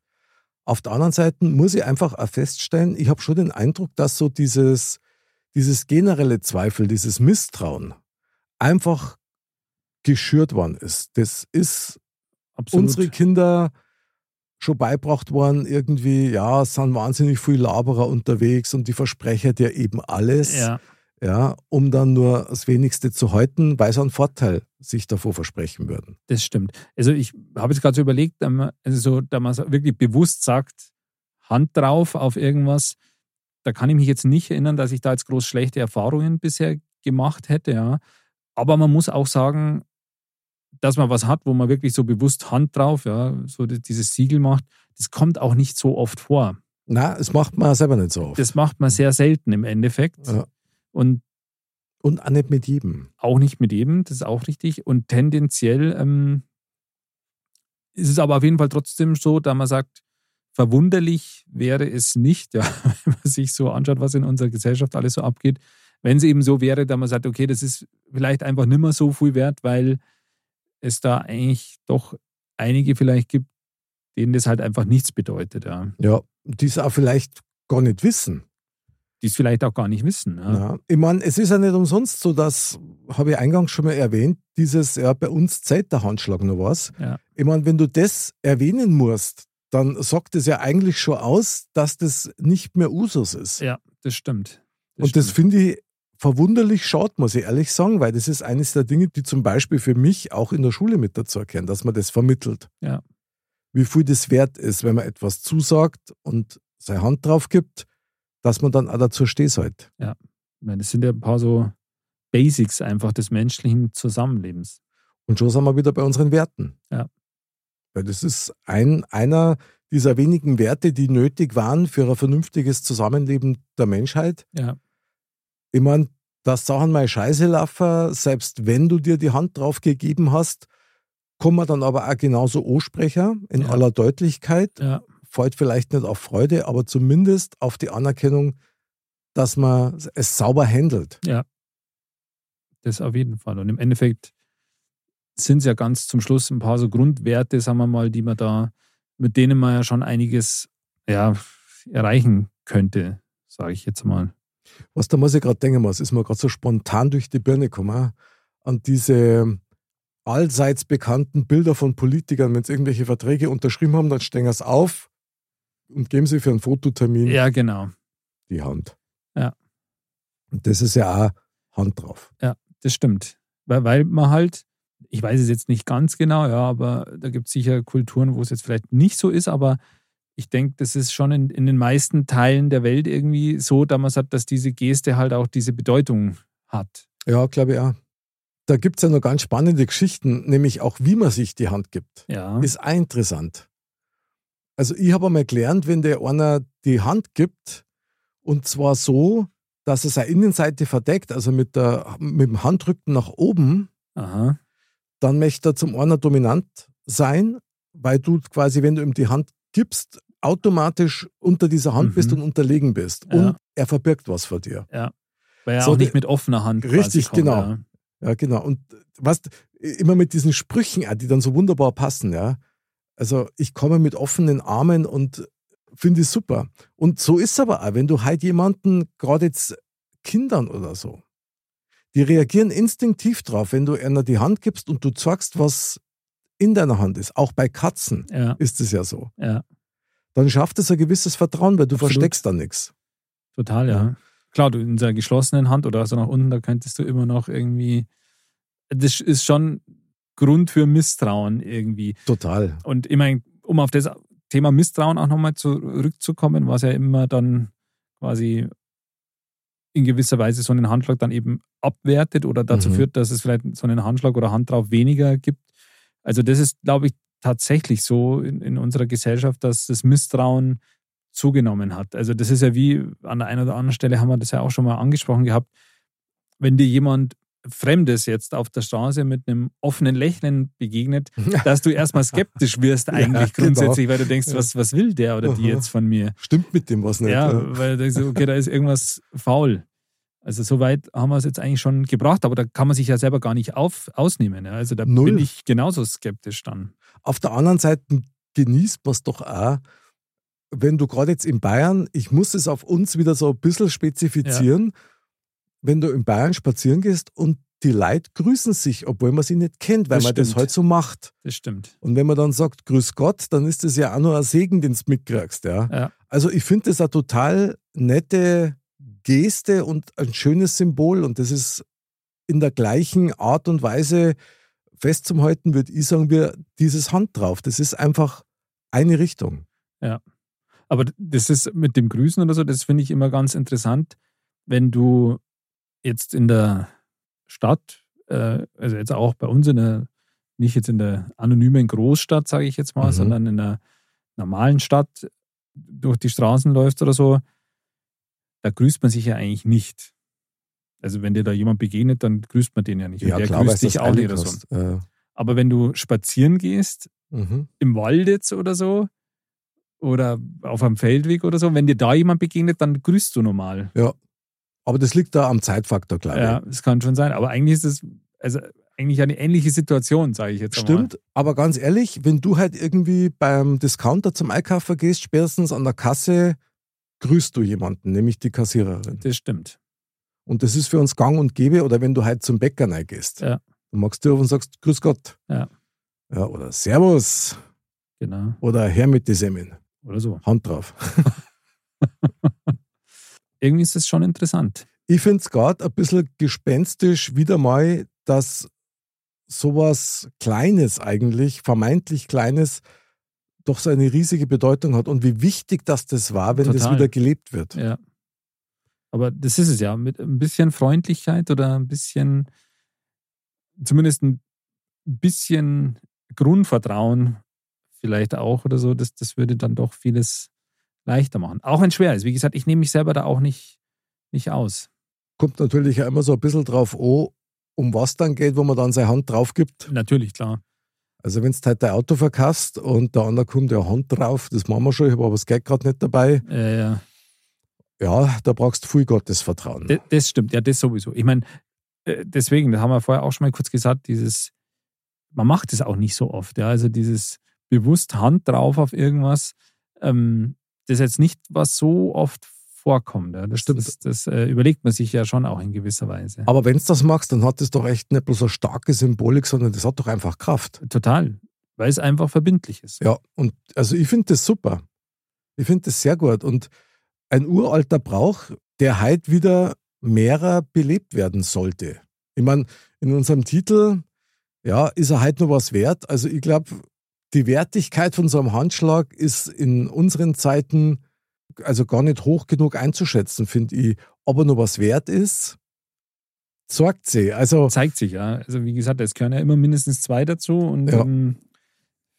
Auf der anderen Seite muss ich einfach auch feststellen, ich habe schon den Eindruck, dass so dieses, dieses generelle Zweifel, dieses Misstrauen einfach geschürt worden ist. Das ist Absolut. unsere Kinder schon beibracht worden, irgendwie, ja, es sind wahnsinnig viele Laberer unterwegs und die versprechen dir eben alles, ja, ja, um dann nur das Wenigste zu halten, weil sie einen Vorteil sich davor versprechen würden. das stimmt. Also ich habe jetzt gerade so überlegt, da man- also so, da man wirklich bewusst sagt, Hand drauf auf irgendwas, da kann ich mich jetzt nicht erinnern, dass ich da jetzt groß schlechte Erfahrungen bisher gemacht hätte, ja. Aber man muss auch sagen, dass man was hat, wo man wirklich so bewusst Hand drauf, ja, so die- dieses Siegel macht, das kommt auch nicht so oft vor. Na, das macht man selber nicht so oft. Das macht man sehr selten im Endeffekt. Ja. Und Und auch nicht mit jedem. auch nicht mit jedem, das ist auch richtig. Und tendenziell ähm, ist es aber auf jeden Fall trotzdem so, da man sagt, verwunderlich wäre es nicht, ja, wenn man sich so anschaut, was in unserer Gesellschaft alles so abgeht, wenn es eben so wäre, da man sagt, okay, das ist vielleicht einfach nicht mehr so viel wert, weil es da eigentlich doch einige vielleicht gibt, denen das halt einfach nichts bedeutet, ja. Ja, die es auch vielleicht gar nicht wissen. Die es vielleicht auch gar nicht wissen. Ja. Ja. Ich meine, es ist ja nicht umsonst so, dass, habe ich eingangs schon mal erwähnt, dieses, ja, bei uns zählt der Handschlag noch was. Ja. Ich meine, wenn du das erwähnen musst, dann sagt es ja eigentlich schon aus, dass das nicht mehr Usus ist. Ja, das stimmt. Und das stimmt. finde ich verwunderlich schade, muss ich ehrlich sagen, weil das ist eines der Dinge, die zum Beispiel für mich auch in der Schule mit dazu erkennen, dass man das vermittelt. Ja. Wie viel das wert ist, wenn man etwas zusagt und seine Hand drauf gibt, dass man dann auch dazu steht halt. Ich meine, das sind ja ein paar so Basics einfach des menschlichen Zusammenlebens. Und schon sind wir wieder bei unseren Werten. Ja. Weil das ist ein, einer dieser wenigen Werte, die nötig waren für ein vernünftiges Zusammenleben der Menschheit. Ja. Ich meine, dass Sachen mal scheiße laufen, selbst wenn du dir die Hand drauf gegeben hast, kann man dann aber auch genauso ansprechen, in Ja. aller Deutlichkeit. Ja, Fällt vielleicht nicht auf Freude, aber zumindest auf die Anerkennung, dass man es sauber handelt. das auf jeden Fall. Und im Endeffekt sind es ja ganz zum Schluss ein paar so Grundwerte, sagen wir mal, die man da, mit denen man ja schon einiges ja, erreichen könnte, sage ich jetzt mal. Was da muss ich gerade denken muss, ist mir gerade so spontan durch die Birne gekommen, an diese allseits bekannten Bilder von Politikern, wenn sie irgendwelche Verträge unterschrieben haben, dann stellen sie es auf und geben sie für einen Fototermin Ja, genau. die Hand. Ja. Und das ist ja auch Hand drauf. Das stimmt. Weil, weil man halt, ich weiß es jetzt nicht ganz genau, ja, aber da gibt es sicher Kulturen, wo es jetzt vielleicht nicht so ist, aber ich denke, das ist schon in, in den meisten Teilen der Welt irgendwie so, dass man sagt, dass diese Geste halt auch diese Bedeutung hat. Ja, glaube ich auch. Da gibt es ja noch ganz spannende Geschichten, nämlich auch, wie man sich die Hand gibt. Ja. Ist auch interessant. Also ich habe einmal gelernt, wenn der einer die Hand gibt, und zwar so, dass er seine Innenseite verdeckt, also mit, der, mit dem Handrücken nach oben, Aha. dann möchte er zum einer dominant sein, weil du quasi, wenn du ihm die Hand gibst, automatisch unter dieser Hand Mhm. bist und unterlegen bist. Ja. Und er verbirgt was vor dir. Weil er So, auch nicht mit offener Hand Richtig, kommt, genau. Ja. Ja, genau. Und was immer mit diesen Sprüchen, auch, die dann so wunderbar passen, ja. Also ich komme mit offenen Armen und finde es super. Und so ist es aber auch, wenn du halt jemanden, gerade jetzt Kindern oder so, die reagieren instinktiv drauf, wenn du einer die Hand gibst und du zeigst, was in deiner Hand ist. Auch bei Katzen Ja, ist es ja so. ja, Dann schafft es ein gewisses Vertrauen, weil du Absolut. versteckst da nichts. total, ja. Ja. Klar, du in der geschlossenen Hand oder so nach unten, da könntest du immer noch irgendwie. Das ist schon Grund für Misstrauen irgendwie. Total. Und ich meine, um auf das Thema Misstrauen auch nochmal zurückzukommen, was ja immer dann quasi in gewisser Weise so einen Handschlag dann eben abwertet oder dazu Mhm. führt, dass es vielleicht so einen Handschlag oder Hand drauf weniger gibt. Also das ist, glaube ich, tatsächlich so in, in unserer Gesellschaft, dass das Misstrauen zugenommen hat. Also das ist ja wie, an der einen oder anderen Stelle haben wir das ja auch schon mal angesprochen gehabt, wenn dir jemand Fremdes jetzt auf der Straße mit einem offenen Lächeln begegnet, dass du erstmal skeptisch wirst eigentlich genau. grundsätzlich, weil du denkst, was, was will der oder die jetzt von mir? Stimmt mit dem was nicht. Ja, ja. weil du denkst, okay, da ist irgendwas faul. Also soweit haben wir es jetzt eigentlich schon gebracht, aber da kann man sich ja selber gar nicht auf, ausnehmen. Ja. Also da Null. bin ich genauso skeptisch dann. Auf der anderen Seite genießt man es doch auch, wenn du gerade jetzt in Bayern, ich muss es auf uns wieder so ein bisschen spezifizieren, wenn du in Bayern spazieren gehst und die Leute grüßen sich, obwohl man sie nicht kennt, weil Das man das stimmt. halt so macht. Das stimmt. Und wenn man dann sagt, Grüß Gott, dann ist das ja auch nur ein Segen, den du mitkriegst. Ja? Ja. Also ich finde das eine total nette Geste und ein schönes Symbol und das ist in der gleichen Art und Weise festzuhalten, würde ich sagen, wir dieses Hand drauf. Das ist einfach eine Richtung. Aber das ist mit dem Grüßen oder so, das finde ich immer ganz interessant, wenn du jetzt in der Stadt, äh, also jetzt auch bei uns in der, nicht jetzt in der anonymen Großstadt, sage ich jetzt mal, Mhm. sondern in der normalen Stadt durch die Straßen läufst oder so, da grüßt man sich ja eigentlich nicht. Also wenn dir da jemand begegnet, dann grüßt man den ja nicht. Und der weil grüßt dich auch nicht oder so. hast. Äh, Aber wenn du spazieren gehst, mhm. im Wald jetzt oder so oder auf einem Feldweg oder so, wenn dir da jemand begegnet, dann grüßt du normal. Aber das liegt da am Zeitfaktor, glaube Ja, das kann schon sein. Aber eigentlich ist es also eigentlich eine ähnliche Situation, sage ich jetzt einmal. Stimmt, aber ganz ehrlich, wenn du halt irgendwie beim Discounter zum Einkaufen gehst, spätestens an der Kasse grüßt du jemanden, nämlich die Kassiererin. Das stimmt. Und das ist für uns gang und gäbe. Oder wenn du halt zum Bäcker reingehst. Ja. Dann magst du auf und sagst Grüß Gott. Ja. ja. Oder Servus. Genau. Oder Herr mit die Semmeln. Oder so. Hand drauf. Irgendwie ist das schon interessant. Ich finde es gerade ein bisschen gespenstisch wieder mal, dass sowas Kleines eigentlich, vermeintlich Kleines, doch so eine riesige Bedeutung hat und wie wichtig dass das war, wenn das Total. wieder gelebt wird. Ja. Aber das ist es ja. Mit ein bisschen Freundlichkeit oder ein bisschen, zumindest ein bisschen Grundvertrauen vielleicht auch oder so, das, das würde dann doch vieles leichter machen. Auch wenn es schwer ist. Wie gesagt, ich nehme mich selber da auch nicht, nicht aus. Kommt natürlich auch immer so ein bisschen drauf an, um was dann geht, wo man dann seine Hand drauf gibt. Natürlich, klar. Also wenn du halt dein Auto verkaufst und der andere kommt ja Hand drauf, das machen wir schon, ich habe aber das Geld gerade nicht dabei. Äh, ja. Ja, da brauchst du viel Gottesvertrauen. D- Das stimmt, ja, das sowieso. Ich meine, äh, deswegen, das haben wir vorher auch schon mal kurz gesagt, dieses, man macht es auch nicht so oft, ja, also dieses bewusst Hand drauf auf irgendwas, ähm, das ist jetzt nicht, was so oft vorkommt. Ja. Das, Stimmt. das, das äh, überlegt man sich ja schon auch in gewisser Weise. Aber wenn du das machst, dann hat das doch echt nicht bloß eine starke Symbolik, sondern das hat doch einfach Kraft. Total, weil es einfach verbindlich ist. Ja, und also ich finde das super. Ich finde das sehr gut. Und ein uralter Brauch, der heute wieder mehrer belebt werden sollte. Ich meine, in unserem Titel, ja, ist er heute noch was wert. Also ich glaube, die Wertigkeit von so einem Handschlag ist in unseren Zeiten also gar nicht hoch genug einzuschätzen, finde ich. Ob er noch was wert ist, sorgt sie. Also Zeigt sich, ja. Also wie gesagt, es gehören ja immer mindestens zwei dazu und Ja. ähm,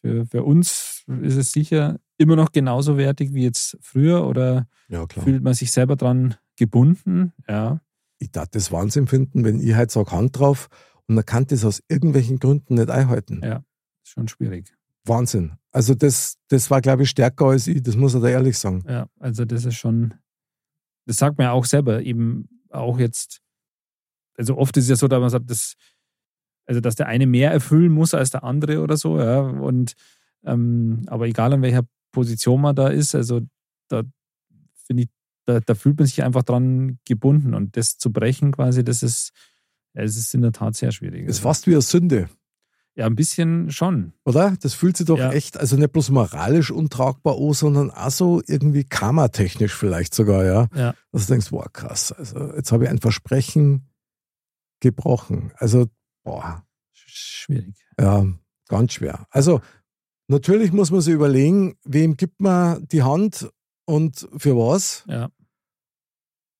für, für uns ist es sicher immer noch genauso wertig wie jetzt früher oder ja fühlt man sich selber dran gebunden. Ja, ich darf das Wahnsinn finden, wenn ich halt sage Hand drauf und man kann das aus irgendwelchen Gründen nicht einhalten. Ja. ist schon schwierig. Wahnsinn. Also das, das war, glaube ich, stärker als ich, das muss ich da ehrlich sagen. Ja, also das ist schon, das sagt man ja auch selber, eben auch jetzt, also oft ist es ja so, dass man sagt, dass, also dass der eine mehr erfüllen muss als der andere oder so, ja, und ähm, aber egal an welcher Position man da ist, also da finde ich, da, da fühlt man sich einfach dran gebunden und das zu brechen quasi, das ist, es ist in der Tat sehr schwierig. Das ist fast wie eine Sünde, Ja, ein bisschen schon. oder? Das fühlt sich doch Ja. echt, also nicht bloß moralisch untragbar an, sondern auch so irgendwie karmatechnisch vielleicht sogar, ja. Ja. Dass du denkst, boah, krass, also jetzt habe ich ein Versprechen gebrochen. Also, boah, Schwierig. Ja, ganz schwer. Also natürlich muss man sich überlegen, wem gibt man die Hand und für was. Ja.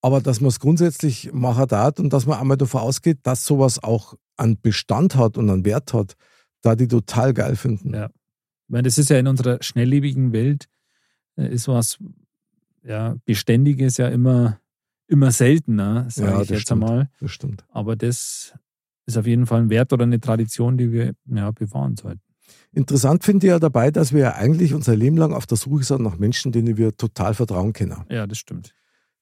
Aber dass man es grundsätzlich machen darf und dass man einmal davon ausgeht, dass sowas auch einen Bestand hat und einen Wert hat, da die total geil finden. Ja. Ich meine, das ist ja in unserer schnelllebigen Welt, äh, ist was, ja, Beständiges ja immer, immer seltener, sage Ja, ich jetzt stimmt. einmal. Das stimmt. Aber das ist auf jeden Fall ein Wert oder eine Tradition, die wir ja, bewahren sollten. Interessant finde ich ja dabei, dass wir ja eigentlich unser Leben lang auf der Suche sind nach Menschen, denen wir total vertrauen können. Ja, das stimmt.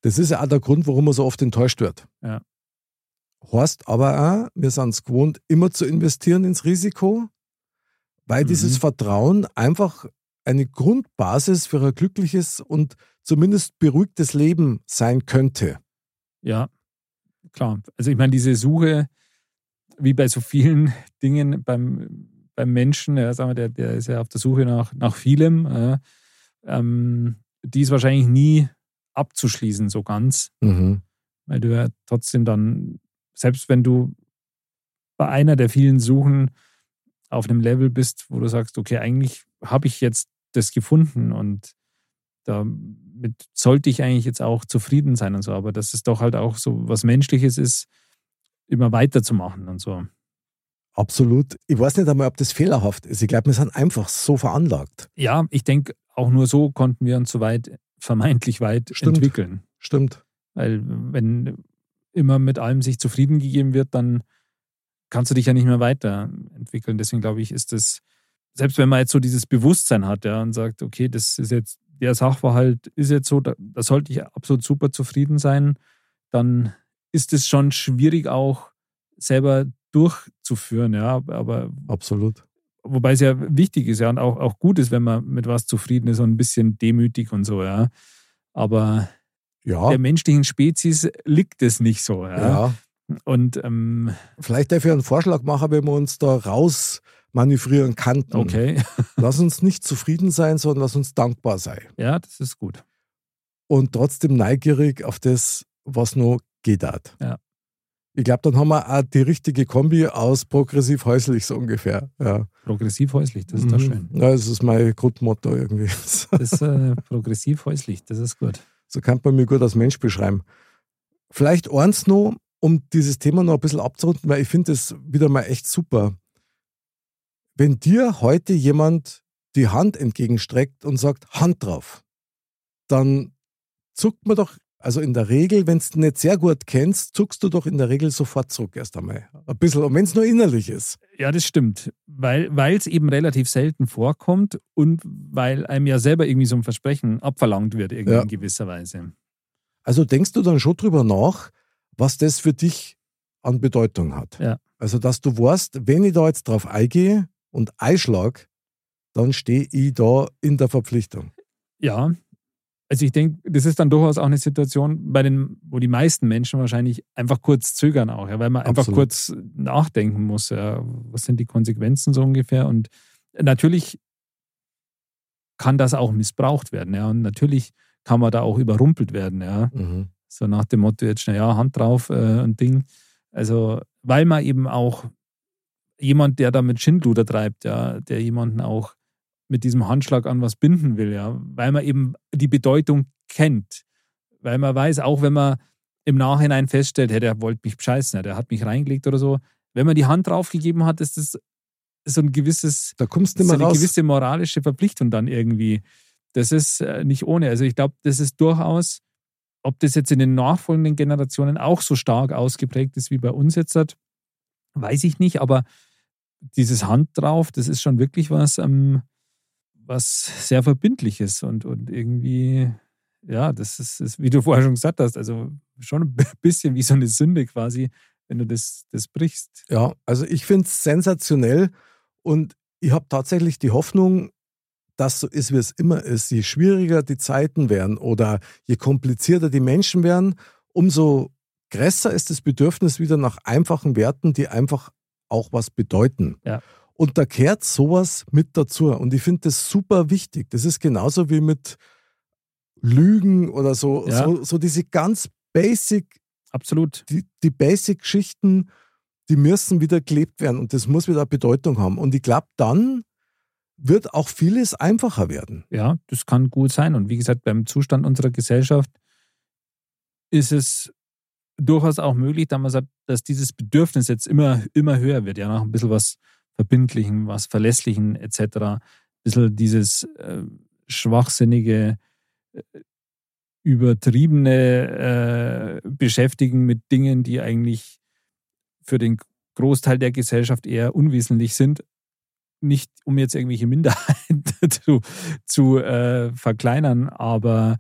Das ist ja auch der Grund, warum man so oft enttäuscht wird. Ja. Heißt aber auch, wir sind es gewohnt, immer zu investieren ins Risiko, weil Mhm. dieses Vertrauen einfach eine Grundbasis für ein glückliches und zumindest beruhigtes Leben sein könnte. Ja, klar. Also ich meine, diese Suche, wie bei so vielen Dingen beim, beim Menschen, ja, sagen wir, der, der ist ja auf der Suche nach, nach vielem, äh, ähm, die ist wahrscheinlich nie abzuschließen so ganz, Mhm. weil du ja trotzdem dann, selbst wenn du bei einer der vielen Suchen auf einem Level bist, wo du sagst, okay, eigentlich habe ich jetzt das gefunden und damit sollte ich eigentlich jetzt auch zufrieden sein und so, aber dass es doch halt auch so was Menschliches ist, immer weiterzumachen und so. Absolut. Ich weiß nicht einmal, ob das fehlerhaft ist. Ich glaube, wir sind einfach so veranlagt. Ja, ich denke, auch nur so konnten wir uns so weit, vermeintlich weit Stimmt. entwickeln. Stimmt. Weil wenn immer mit allem sich zufrieden gegeben wird, dann kannst du dich ja nicht mehr weiterentwickeln. Deswegen glaube ich, ist das, selbst wenn man jetzt so dieses Bewusstsein hat, ja, und sagt, okay, das ist jetzt, der Sachverhalt ist jetzt so, da, da sollte ich absolut super zufrieden sein, dann ist es schon schwierig auch selber durchzuführen, ja, aber Absolut. wobei es ja wichtig ist, ja, und auch, auch gut ist, wenn man mit was zufrieden ist und ein bisschen demütig und so, ja. Aber Ja. der menschlichen Spezies liegt es nicht so, ja. Und ähm, Vielleicht darf ich einen Vorschlag machen, wenn wir uns da raus manövrieren kannten. okay, Lass uns nicht zufrieden sein, sondern lass uns dankbar sein. ja, das ist gut. Und trotzdem neugierig auf das, was noch geht. hat. Ja. Ich glaube, dann haben wir auch die richtige Kombi aus progressiv häuslich so ungefähr. Ja. Progressiv häuslich, das ist doch Mhm. schön. Ja, das ist mein Grundmotto irgendwie. Das ist äh, progressiv häuslich, das ist gut. So kann man mich gut als Mensch beschreiben. Vielleicht eins noch, um dieses Thema noch ein bisschen abzurunden, weil ich finde das wieder mal echt super. Wenn dir heute jemand die Hand entgegenstreckt und sagt, Hand drauf, dann zuckt man doch, also in der Regel, wenn du nicht sehr gut kennst, zuckst du doch in der Regel sofort zurück erst einmal. Ein bisschen, und wenn es nur innerlich ist. Ja, das stimmt, weil es eben relativ selten vorkommt und weil einem ja selber irgendwie so ein Versprechen abverlangt wird, irgendwie Ja. in gewisser Weise. Also denkst du dann schon drüber nach, was das für dich an Bedeutung hat. Ja. Also, dass du weißt, wenn ich da jetzt drauf eingehe und einschlag, dann stehe ich da in der Verpflichtung. Ja, also ich denke, das ist dann durchaus auch eine Situation, bei den, wo die meisten Menschen wahrscheinlich einfach kurz zögern auch, ja, weil man einfach Absolut. kurz nachdenken muss, ja, was sind die Konsequenzen so ungefähr. Und natürlich kann das auch missbraucht werden, ja. Und natürlich kann man da auch überrumpelt werden, ja. Mhm. So nach dem Motto, jetzt schnell, ja, Hand drauf äh, und Ding. Also, weil man eben auch jemand, der da mit Schindluder treibt, ja, der jemanden auch mit diesem Handschlag an was binden will, ja, weil man eben die Bedeutung kennt. Weil man weiß, auch wenn man im Nachhinein feststellt, hey, der wollte mich bescheißen, der hat mich reingelegt oder so, wenn man die Hand draufgegeben hat, ist das so ein gewisses, Da kommst du mehr eine raus. gewisse moralische Verpflichtung dann irgendwie. Das ist äh, nicht ohne. Also ich glaube, das ist durchaus, ob das jetzt in den nachfolgenden Generationen auch so stark ausgeprägt ist wie bei uns jetzt, hat, weiß ich nicht. Aber dieses Hand drauf, das ist schon wirklich was, ähm, was sehr verbindliches und, und irgendwie, ja, das ist, ist, wie du vorher schon gesagt hast, also schon ein bisschen wie so eine Sünde quasi, wenn du das, das brichst. Ja, also ich finde es sensationell und ich habe tatsächlich die Hoffnung, dass so ist, wie es immer ist. Je schwieriger die Zeiten werden oder je komplizierter die Menschen werden, umso größer ist das Bedürfnis wieder nach einfachen Werten, die einfach auch was bedeuten. Ja. Und da kehrt sowas mit dazu. Und ich finde das super wichtig. Das ist genauso wie mit Lügen oder so, Ja. so, so diese ganz basic Absolut. die, die Basic-Geschichten, die müssen wieder gelebt werden und das muss wieder Bedeutung haben. Und ich glaube, dann wird auch vieles einfacher werden. Ja, das kann gut sein. Und wie gesagt, beim Zustand unserer Gesellschaft ist es durchaus auch möglich, dass man sagt, dass dieses Bedürfnis jetzt immer, immer höher wird, ja, nach ein bisschen was Verbindlichen, was Verlässlichen etc. Ein bisschen dieses äh, schwachsinnige, äh, übertriebene äh, Beschäftigen mit Dingen, die eigentlich für den Großteil der Gesellschaft eher unwesentlich sind. Nicht um jetzt irgendwelche Minderheiten zu, zu äh, verkleinern, aber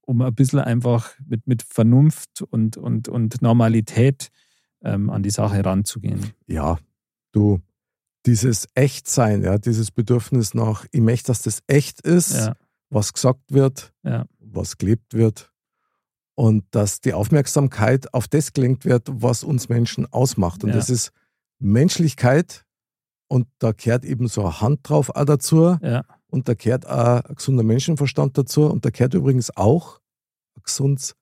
um ein bisschen einfach mit, mit Vernunft und, und, und Normalität ähm, an die Sache ranzugehen. Ja, du, dieses Echtsein, ja, dieses Bedürfnis nach, ich möchte, dass das echt ist, Ja, was gesagt wird, ja, was gelebt wird und dass die Aufmerksamkeit auf das gelenkt wird, was uns Menschen ausmacht. Und Ja. das ist Menschlichkeit und da gehört eben so eine Hand drauf auch dazu und da gehört auch ein gesunder Menschenverstand dazu und da gehört übrigens auch ein gesundes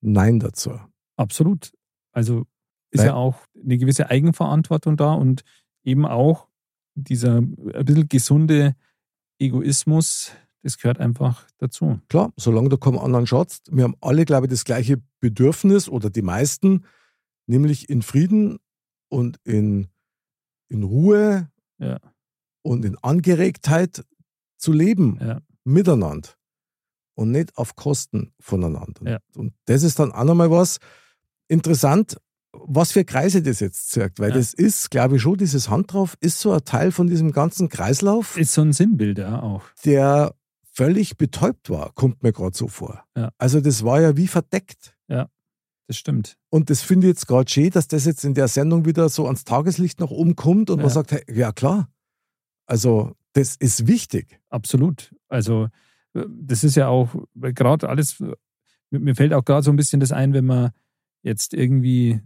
Nein dazu. absolut. Also ist Weil- ja auch eine gewisse Eigenverantwortung da und eben auch dieser ein bisschen gesunde Egoismus, das gehört einfach dazu. Klar, solange du keinen anderen schaust, wir haben alle, glaube ich, das gleiche Bedürfnis oder die meisten, nämlich in Frieden und in, in Ruhe Ja. und in Angeregtheit zu leben, Ja. miteinander und nicht auf Kosten voneinander. Ja. Und das ist dann auch nochmal was interessant, was für Kreise das jetzt zeigt, weil Ja. das ist, glaube ich schon, dieses Hand drauf ist so ein Teil von diesem ganzen Kreislauf, Ist so ein Sinnbild ja auch. der völlig betäubt war, kommt mir gerade so vor. Ja. Also das war ja wie verdeckt. Das stimmt. Und das finde ich jetzt gerade schön, dass das jetzt in der Sendung wieder so ans Tageslicht nach oben kommt und man Ja. sagt, hey, ja klar, also das ist wichtig. Absolut. Also äh, das ist ja auch gerade alles, äh, mir fällt auch gerade so ein bisschen das ein, wenn man jetzt irgendwie,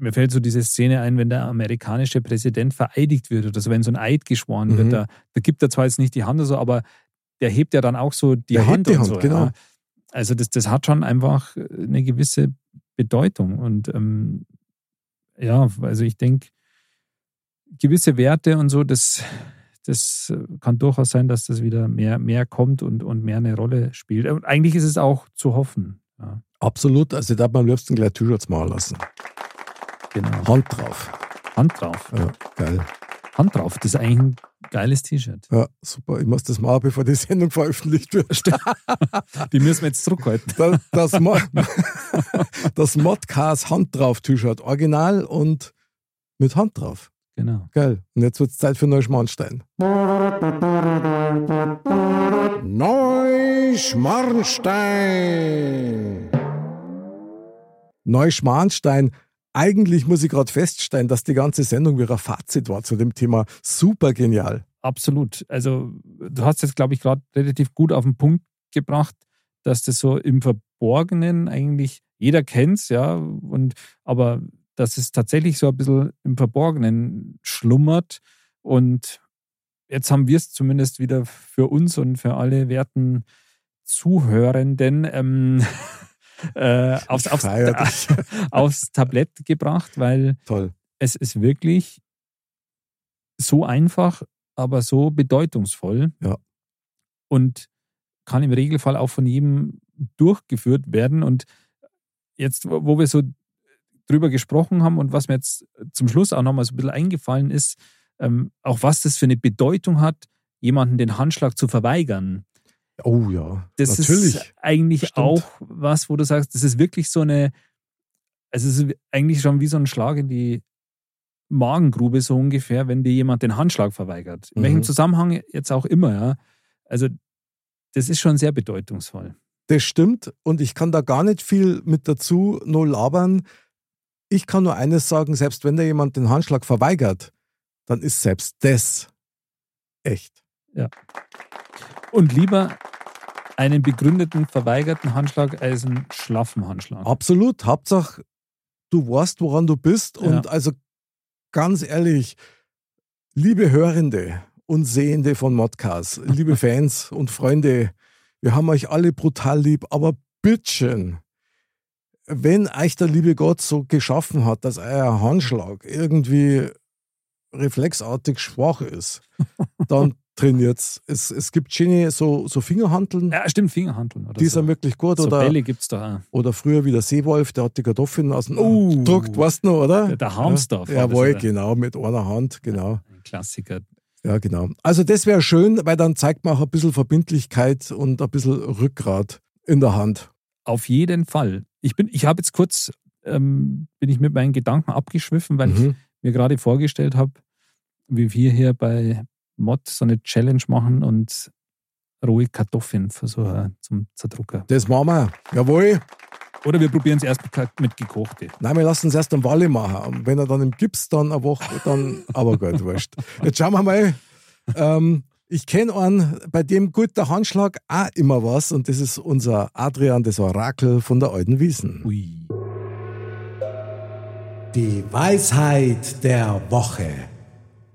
mir fällt so diese Szene ein, wenn der amerikanische Präsident vereidigt wird oder so, wenn so ein Eid geschworen Mhm. wird, da, da gibt er zwar jetzt nicht die Hand oder so, aber der hebt ja dann auch so die Der hebt Hand die und Hand, so. genau. Ja. Also das, das hat schon einfach eine gewisse Bedeutung und ähm, ja, also ich denke, gewisse Werte und so, das, das kann durchaus sein, dass das wieder mehr, mehr kommt und, und mehr eine Rolle spielt. Und eigentlich ist es auch zu hoffen. Ja, Absolut, also da hat man am liebsten gleich T-Shirts machen lassen. Genau. Hand drauf. Hand drauf. Ja, geil. Hand drauf. Das ist eigentlich ein geiles T-Shirt. Ja, super. Ich muss das machen, bevor die Sendung veröffentlicht wird. Die müssen wir jetzt zurückhalten. Das, das, Mo das Modcast Hand drauf T-Shirt. Original und mit Hand drauf. Genau. Geil. Und jetzt wird es Zeit für Neuschmarnstein. Neuschmarnstein. Neuschmarnstein. Eigentlich muss ich gerade feststellen, dass die ganze Sendung wie ein Fazit war zu dem Thema. Super genial. Absolut. Also du hast jetzt, glaube ich, gerade relativ gut auf den Punkt gebracht, dass das so im Verborgenen eigentlich, jeder kennt ja, und aber dass es tatsächlich so ein bisschen im Verborgenen schlummert. Und jetzt haben wir es zumindest wieder für uns und für alle werten Zuhörenden ähm, äh, aufs, aufs, aufs Tablett gebracht, weil Toll. es ist wirklich so einfach, aber so bedeutungsvoll. Ja. Und kann im Regelfall auch von jedem durchgeführt werden. Und jetzt, wo wo wir so drüber gesprochen haben und was mir jetzt zum Schluss auch nochmal so ein bisschen eingefallen ist, ähm, auch was das für eine Bedeutung hat, jemanden den Handschlag zu verweigern. Oh ja. Das Natürlich. ist eigentlich Stimmt. auch was, wo du sagst, das ist wirklich so eine, also es ist eigentlich schon wie so ein Schlag in die Magengrube so ungefähr, wenn dir jemand den Handschlag verweigert. In Mhm. welchem Zusammenhang jetzt auch immer, ja. Also das ist schon sehr bedeutungsvoll. Das stimmt und ich kann da gar nicht viel mit dazu nur labern. Ich kann nur eines sagen, selbst wenn da jemand den Handschlag verweigert, dann ist selbst das echt. Und lieber einen begründeten, verweigerten Handschlag als einen schlaffen Handschlag. Absolut. Hauptsache, du weißt, woran du bist. Und Ja. also ganz ehrlich, liebe Hörende und Sehende von Modcast, liebe Fans und Freunde, wir haben euch alle brutal lieb, aber bittchen, wenn euch der liebe Gott so geschaffen hat, dass euer Handschlag irgendwie reflexartig schwach ist, dann trainiert's. Es, es gibt schöne so, so Fingerhanteln, Ja, stimmt, Fingerhandeln oder die so. sind wirklich gut. so oder, Bälle gibt es da auch. oder früher wie der Seewolf, der hat die Kartoffeln aus dem Oh. druckt, weißt du noch, oder? Der- der Harmsdorf Ja, jawohl, genau, mit einer Hand, genau. Ein Klassiker. Ja, genau. Also das wäre schön, weil dann zeigt man auch ein bisschen Verbindlichkeit und ein bisschen Rückgrat. in der Hand. Auf jeden Fall. Ich bin, ich habe jetzt kurz, ähm, bin ich mit meinen Gedanken abgeschwiffen, weil Mhm. ich mir gerade vorgestellt habe, wie wir hier bei Mod so eine Challenge machen und rohe Kartoffeln versuchen zum Zerdrucker. Das machen wir. Jawohl. Oder wir probieren es erst mit, mit gekochte. Nein, wir lassen es erst am Walle machen. Und wenn er dann im Gips dann eine Woche, dann, aber gut, wurscht. Jetzt schauen wir mal. Ähm, ich kenne einen, bei dem gut der Handschlag auch immer was. Und das ist unser Adrian, das Orakel von der alten Wiesen. Ui. Die Weisheit der Woche.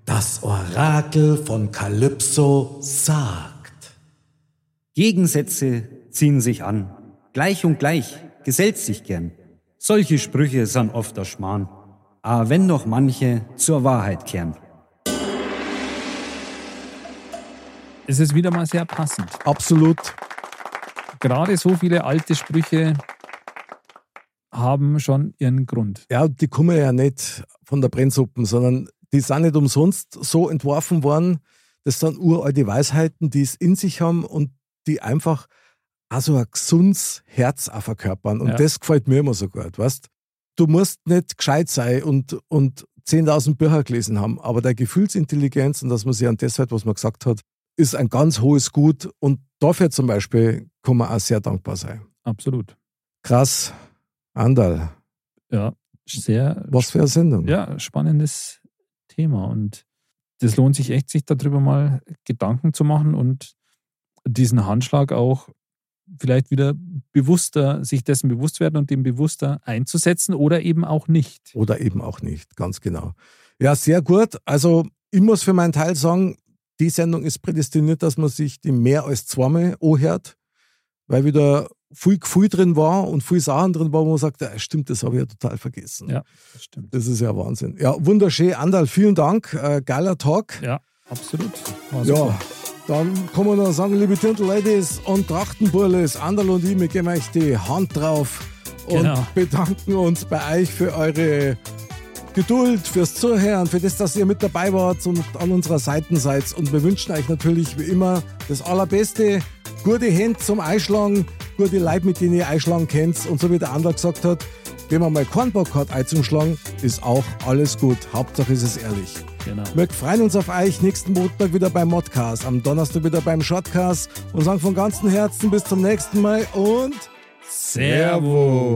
Das Orakel von Kalypso sagt. Gegensätze ziehen sich an. Gleich und gleich gesellt sich gern. Solche Sprüche sind oft der Schmarrn. Aber wenn doch manche zur Wahrheit kehren. Es ist wieder mal sehr passend. Absolut. Gerade so viele alte Sprüche haben schon ihren Grund. Ja, die kommen ja nicht von der Brennsuppen, sondern die sind nicht umsonst so entworfen worden. Das sind uralte Weisheiten, die es in sich haben und die einfach also ein gesundes Herz auch verkörpern. Und Ja. das gefällt mir immer so gut, weißt Du musst nicht gescheit sein und, und 10.000 Bücher gelesen haben, aber der Gefühlsintelligenz und dass man sich an das hält, was man gesagt hat, ist ein ganz hohes Gut und dafür zum Beispiel kann man auch sehr dankbar sein. Absolut. Krass, Andal, Ja, sehr was für eine Sendung. ja, spannendes Thema. Und das lohnt sich echt, sich darüber mal Gedanken zu machen und diesen Handschlag auch vielleicht wieder bewusster, sich dessen bewusst werden und dem bewusster einzusetzen oder eben auch nicht. Oder eben auch nicht, ganz genau. Ja, sehr gut. Also ich muss für meinen Teil sagen, die Sendung ist prädestiniert, dass man sich die mehr als zweimal anhört, weil wieder viel Gefühl drin war und viel Sachen drin war, wo man sagt, ja, stimmt, das habe ich ja total vergessen. Ja, das stimmt. Das ist ja Wahnsinn. Ja, wunderschön. Andal, vielen Dank. Äh, geiler Talk. Ja, absolut. Ja, dann kann man noch sagen, liebe Dirndl-Ladies und Trachtenburles, Andal und ich, wir geben euch die Hand drauf und Genau. bedanken uns bei euch für eure Geduld, fürs Zuhören, für das, dass ihr mit dabei wart und an unserer Seite seid. Und wir wünschen euch natürlich wie immer das Allerbeste, gute Hände zum Einschlagen, gute Leute, mit denen ihr Einschlagen kennt. Und so wie der Andal gesagt hat, wenn man mal keinen Bock hat einzuschlagen, ist auch alles gut. Hauptsache ist es ehrlich. Genau. Wir freuen uns auf euch nächsten Montag wieder beim Modcast, am Donnerstag wieder beim Shotcast und sagen von ganzem Herzen bis zum nächsten Mal und Servus.